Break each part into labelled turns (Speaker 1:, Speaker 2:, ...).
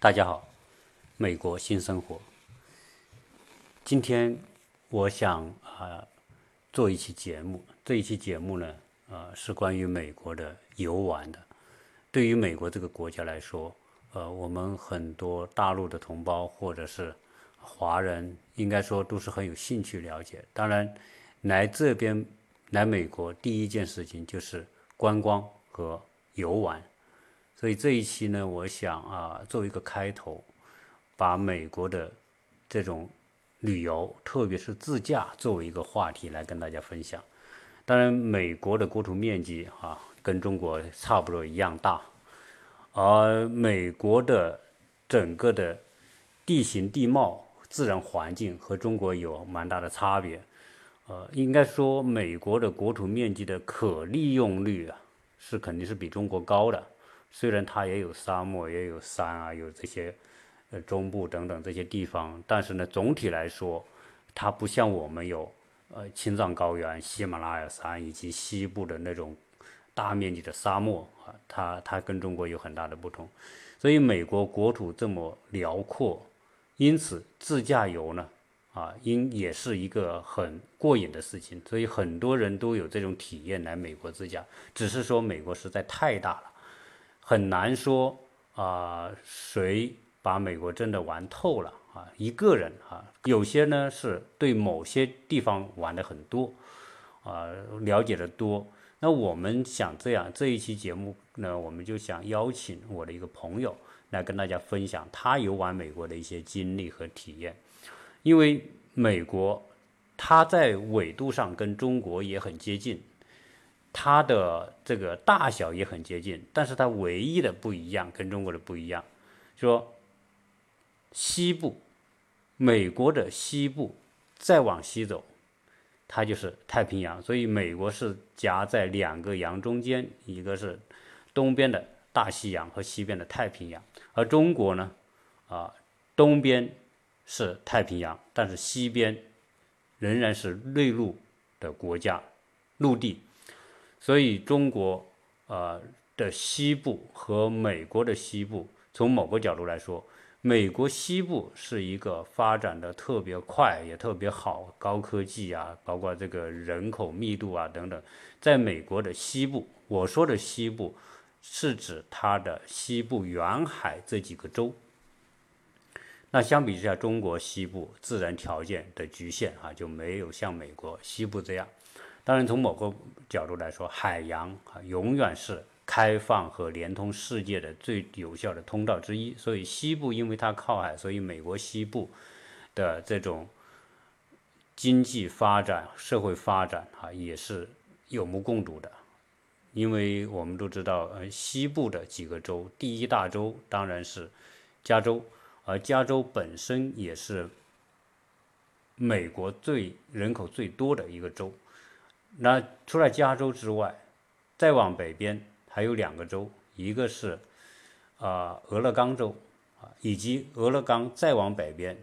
Speaker 1: 大家好，美国新生活。今天我想啊、做一期节目，这一期节目呢，呃是关于美国的游玩的。对于美国这个国家来说，呃，我们很多大陆的同胞或者是华人，应该说都是很有兴趣了解。当然，来这边来美国第一件事情就是观光和游玩。所以这一期呢，我想啊，作为一个开头，把美国的这种旅游，特别是自驾作为一个话题来跟大家分享。当然，美国的国土面积啊，跟中国差不多一样大，而美国的整个的地形地貌、自然环境和中国有蛮大的差别。呃，应该说，美国的国土面积的可利用率啊，是肯定是比中国高的。虽然它也有沙漠，也有山啊，有这些呃中部等等这些地方，但是呢，总体来说，它不像我们有呃青藏高原、喜马拉雅山以及西部的那种大面积的沙漠啊，它它跟中国有很大的不同。所以美国国土这么辽阔，因此自驾游呢，啊，应也是一个很过瘾的事情。所以很多人都有这种体验来美国自驾，只是说美国实在太大了。很难说啊、谁把美国真的玩透了啊？一个人啊，有些呢是对某些地方玩的很多，啊、了解的多。那我们想这样，这一期节目呢，我们就想邀请我的一个朋友来跟大家分享他游玩美国的一些经历和体验，因为美国它在纬度上跟中国也很接近，它的这个大小也很接近，但是它唯一的不一样，跟中国的不一样，说西部，美国的西部再往西走，它就是太平洋，所以美国是夹在两个洋中间，一个是东边的大西洋和西边的太平洋，而中国呢，啊，东边是太平洋，但是西边仍然是内陆的国家，陆地。所以中国呃的西部和美国的西部，从某个角度来说，美国西部是一个发展的特别快也特别好，高科技啊，包括这个人口密度啊等等，在美国的西部，我说的西部是指它的西部沿海这几个州。那相比之下，中国西部自然条件的局限啊，就没有像美国西部这样。当然，从某个角度来说，海洋啊永远是开放和连通世界的最有效的通道之一。所以，西部因为它靠海，所以美国西部的这种经济发展、社会发展啊，也是有目共睹的。因为我们都知道，呃，西部的几个州，第一大州当然是加州，而加州本身也是美国最人口最多的一个州。那除了加州之外，再往北边还有两个州，一个是啊、俄勒冈州啊，以及俄勒冈再往北边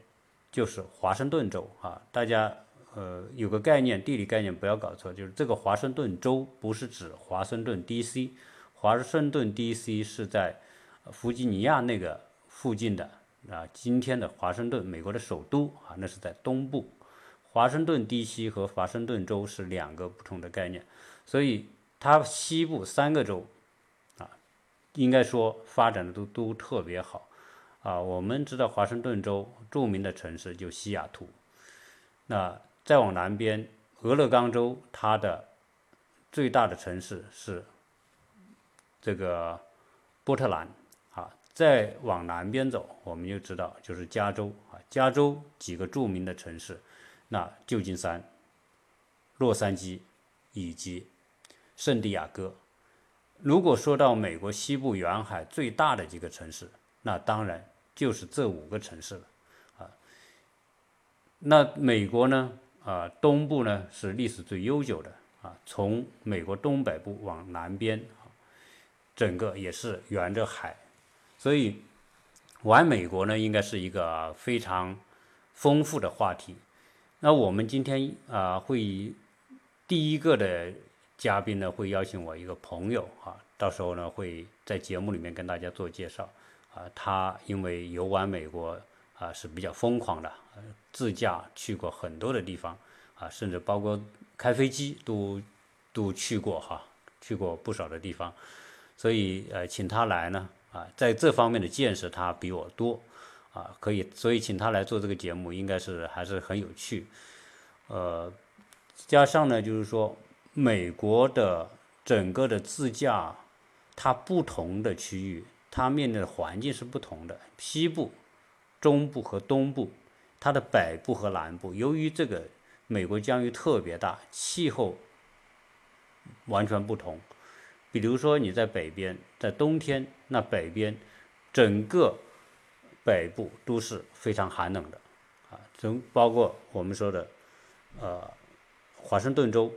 Speaker 1: 就是华盛顿州啊。大家呃有个概念，地理概念不要搞错，就是这个华盛顿州不是指华盛顿 D.C.，华盛顿 D.C. 是在弗吉尼亚那个附近的啊，今天的华盛顿，美国的首都啊，那是在东部。华盛顿 D.C. 和华盛顿州是两个不同的概念，所以它西部三个州，应该说发展的都都特别好啊。我们知道华盛顿州著名的城市就西雅图，那再往南边，俄勒冈州它的最大的城市是这个波特兰啊。再往南边走，我们就知道就是加州啊，加州几个著名的城市。那旧金山、洛杉矶以及圣地亚哥，如果说到美国西部沿海最大的几个城市，那当然就是这五个城市了啊。那美国呢，啊，东部呢是历史最悠久的啊，从美国东北部往南边，整个也是沿着海，所以玩美国呢应该是一个非常丰富的话题。那我们今天啊会以第一个的嘉宾呢会邀请我一个朋友啊，到时候呢会在节目里面跟大家做介绍啊，他因为游玩美国。啊，是比较疯狂的，自驾去过很多的地方，啊，甚至包括开飞机都都去过哈，去过不少的地方，所以呃，请他来呢，啊，在这方面的见识他比我多，啊，可以，所以请他来做这个节目，应该是还是很有趣，呃，加上呢，就是说美国的整个的自驾，它不同的区域，它面临的环境是不同的，西部。中部和东部，它的北部和南部，由于这个美国疆域特别大，气候完全不同。比如说你在北边，在冬天，那北边整个北部都是非常寒冷的，啊，从包括我们说的，呃，华盛顿州，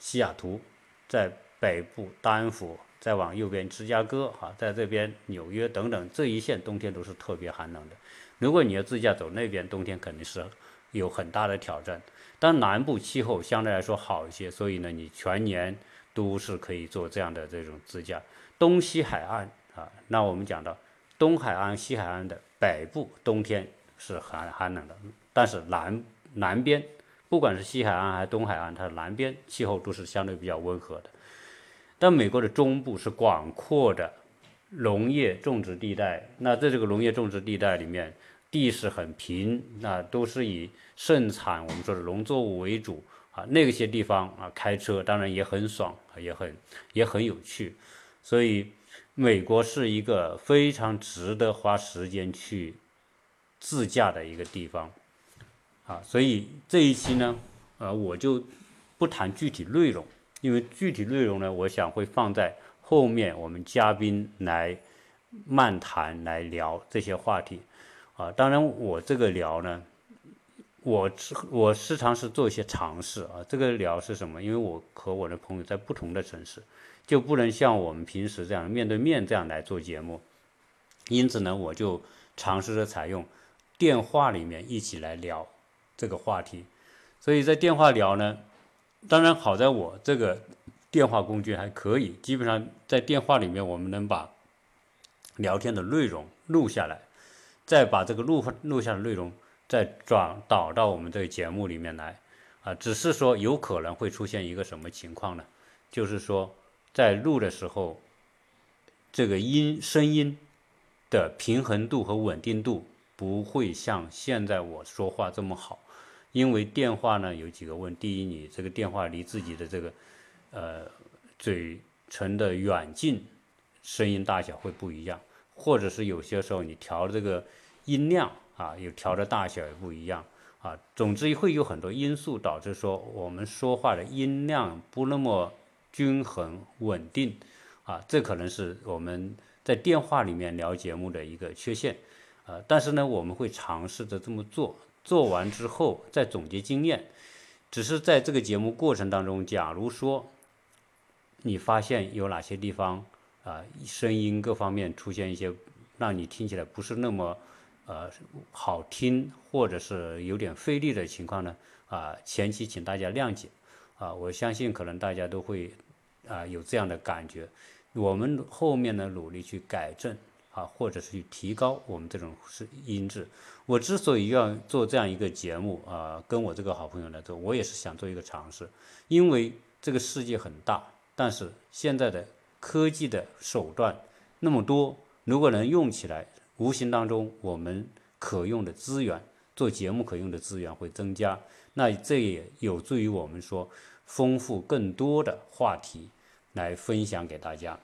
Speaker 1: 西雅图，在北部丹佛。再往右边，芝加哥哈，在这边纽约等等这一线冬天都是特别寒冷的。如果你要自驾走那边，冬天肯定是有很大的挑战。但南部气候相对来说好一些，所以呢，你全年都是可以做这样的这种自驾。东西海岸啊，那我们讲到东海岸、西海岸的北部冬天是寒寒冷的，但是南南边不管是西海岸还是东海岸，它的南边气候都是相对比较温和的。但美国的中部是广阔的农业种植地带，那在这个农业种植地带里面，地势很平，那都是以盛产我们说的农作物为主啊。那些地方啊，开车当然也很爽，也很也很有趣。所以，美国是一个非常值得花时间去自驾的一个地方啊。所以这一期呢，呃，我就不谈具体内容。因为具体内容呢，我想会放在后面，我们嘉宾来漫谈来聊这些话题，啊，当然我这个聊呢，我我时常是做一些尝试啊，这个聊是什么？因为我和我的朋友在不同的城市，就不能像我们平时这样面对面这样来做节目，因此呢，我就尝试着采用电话里面一起来聊这个话题，所以在电话聊呢。当然，好在我这个电话工具还可以，基本上在电话里面，我们能把聊天的内容录下来，再把这个录录下的内容再转导到我们这个节目里面来。啊，只是说有可能会出现一个什么情况呢？就是说，在录的时候，这个音声音的平衡度和稳定度不会像现在我说话这么好。因为电话呢有几个问，第一，你这个电话离自己的这个，呃，嘴唇的远近，声音大小会不一样，或者是有些时候你调这个音量啊，有调的大小也不一样啊。总之会有很多因素导致说我们说话的音量不那么均衡稳定啊，这可能是我们在电话里面聊节目的一个缺陷啊。但是呢，我们会尝试着这么做。做完之后再总结经验，只是在这个节目过程当中，假如说你发现有哪些地方啊，声音各方面出现一些让你听起来不是那么呃好听，或者是有点费力的情况呢，啊，前期请大家谅解啊，我相信可能大家都会啊有这样的感觉，我们后面呢努力去改正。啊，或者是去提高我们这种是音质。我之所以要做这样一个节目啊，跟我这个好朋友来做，我也是想做一个尝试。因为这个世界很大，但是现在的科技的手段那么多，如果能用起来，无形当中我们可用的资源，做节目可用的资源会增加。那这也有助于我们说丰富更多的话题来分享给大家。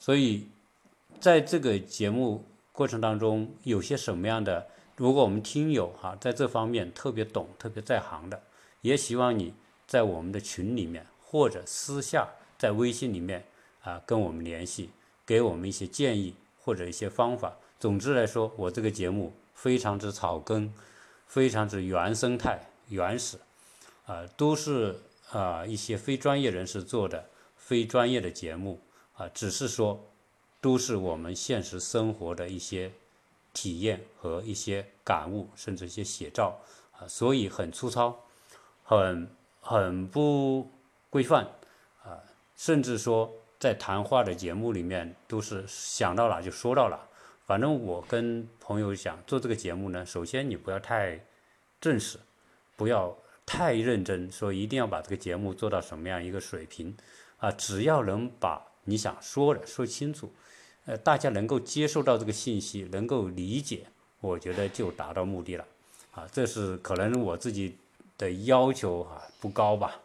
Speaker 1: 所以。在这个节目过程当中，有些什么样的？如果我们听友哈在这方面特别懂、特别在行的，也希望你在我们的群里面或者私下在微信里面啊跟我们联系，给我们一些建议或者一些方法。总之来说，我这个节目非常之草根，非常之原生态原始，啊，都是啊一些非专业人士做的非专业的节目，啊，只是说都是我们现实生活的一些体验和一些感悟，甚至一些写照，啊，所以很粗糙，很很不规范，啊，甚至说在谈话的节目里面都是想到哪就说到哪。反正我跟朋友想做这个节目呢，首先你不要太正式，不要太认真，说一定要把这个节目做到什么样一个水平啊，只要能把你想说的说清楚，呃，大家能够接受到这个信息，能够理解，我觉得就达到目的了啊。这是可能我自己的要求啊不高吧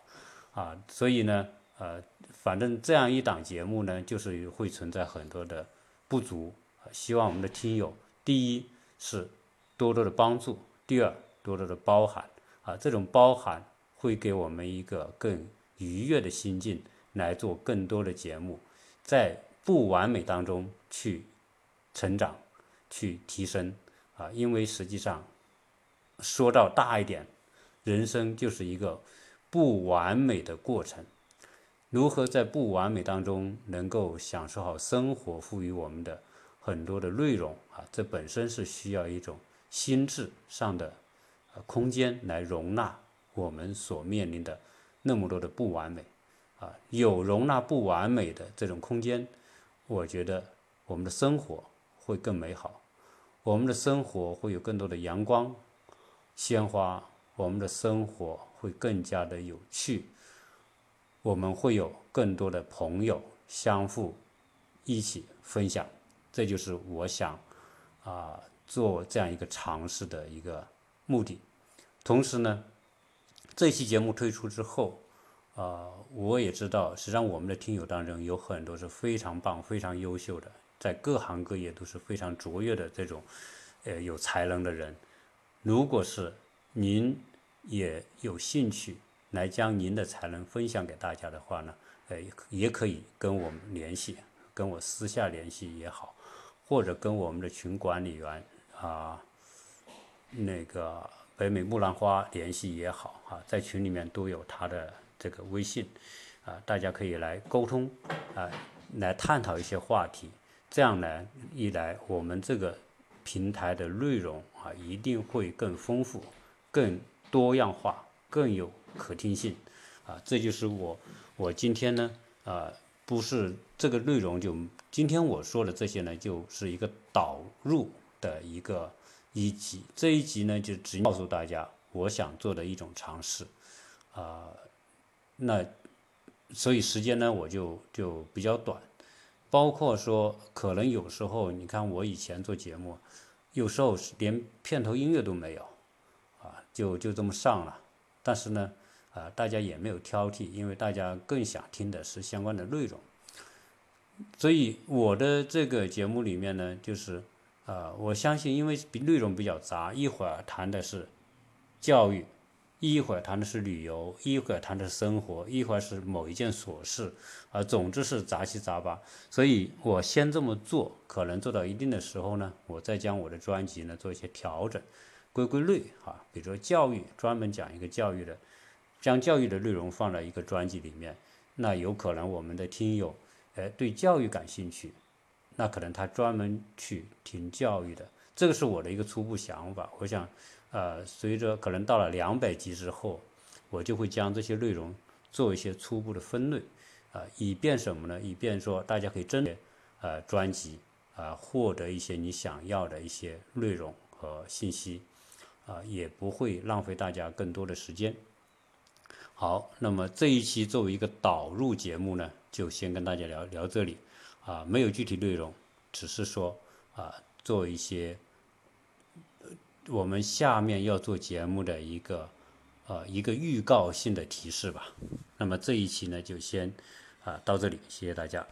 Speaker 1: 啊，所以呢，呃，反正这样一档节目呢，就是会存在很多的不足。希望我们的听友，第一是多多的帮助，第二多多的包涵啊，这种包涵会给我们一个更愉悦的心境来做更多的节目，在不完美当中去成长，去提升啊，因为实际上说到大一点，人生就是一个不完美的过程，如何在不完美当中能够享受好生活赋予我们的。很多的内容啊，这本身是需要一种心智上的空间来容纳我们所面临的那么多的不完美啊，有容纳不完美的这种空间，我觉得我们的生活会更美好，我们的生活会有更多的阳光、鲜花，我们的生活会更加的有趣，我们会有更多的朋友相互一起分享。这就是我想啊做这样一个尝试的一个目的。同时呢，这期节目推出之后，啊，我也知道，实际上我们的听友当中有很多是非常棒、非常优秀的，在各行各业都是非常卓越的这种呃有才能的人。如果是您也有兴趣来将您的才能分享给大家的话呢，呃，也可以跟我们联系，跟我私下联系也好。或者跟我们的群管理员啊，那个北美木兰花联系也好啊，在群里面都有他的这个微信啊，大家可以来沟通啊，来探讨一些话题。这样呢，一来我们这个平台的内容啊，一定会更丰富、更多样化、更有可听性啊。这就是我我今天呢啊。不是这个内容，就今天我说的这些呢，就是一个导入的一个一集。这一集呢，就只告诉大家我想做的一种尝试，啊，那所以时间呢，我就就比较短。包括说，可能有时候你看我以前做节目，有时候连片头音乐都没有，啊，就就这么上了。但是呢。啊，大家也没有挑剔，因为大家更想听的是相关的内容。所以我的这个节目里面呢，就是啊，我相信，因为内容比较杂，一会儿谈的是教育，一会儿谈的是旅游，一会儿谈的是生活，一会儿是某一件琐事，啊，总之是杂七杂八。所以我先这么做，可能做到一定的时候呢，我再将我的专辑呢做一些调整，归归类啊，比如说教育，专门讲一个教育的。将教育的内容放在一个专辑里面，那有可能我们的听友，哎，对教育感兴趣，那可能他专门去听教育的，这个是我的一个初步想法。我想，呃，随着可能到了两百集之后，我就会将这些内容做一些初步的分类，啊，以便什么呢？以便说大家可以针对呃专辑啊获得一些你想要的一些内容和信息，啊，也不会浪费大家更多的时间。好，那么这一期作为一个导入节目呢，就先跟大家聊聊这里，啊，没有具体内容，只是说啊，做一些我们下面要做节目的一个呃一个预告性的提示吧。那么这一期呢，就先啊到这里，谢谢大家。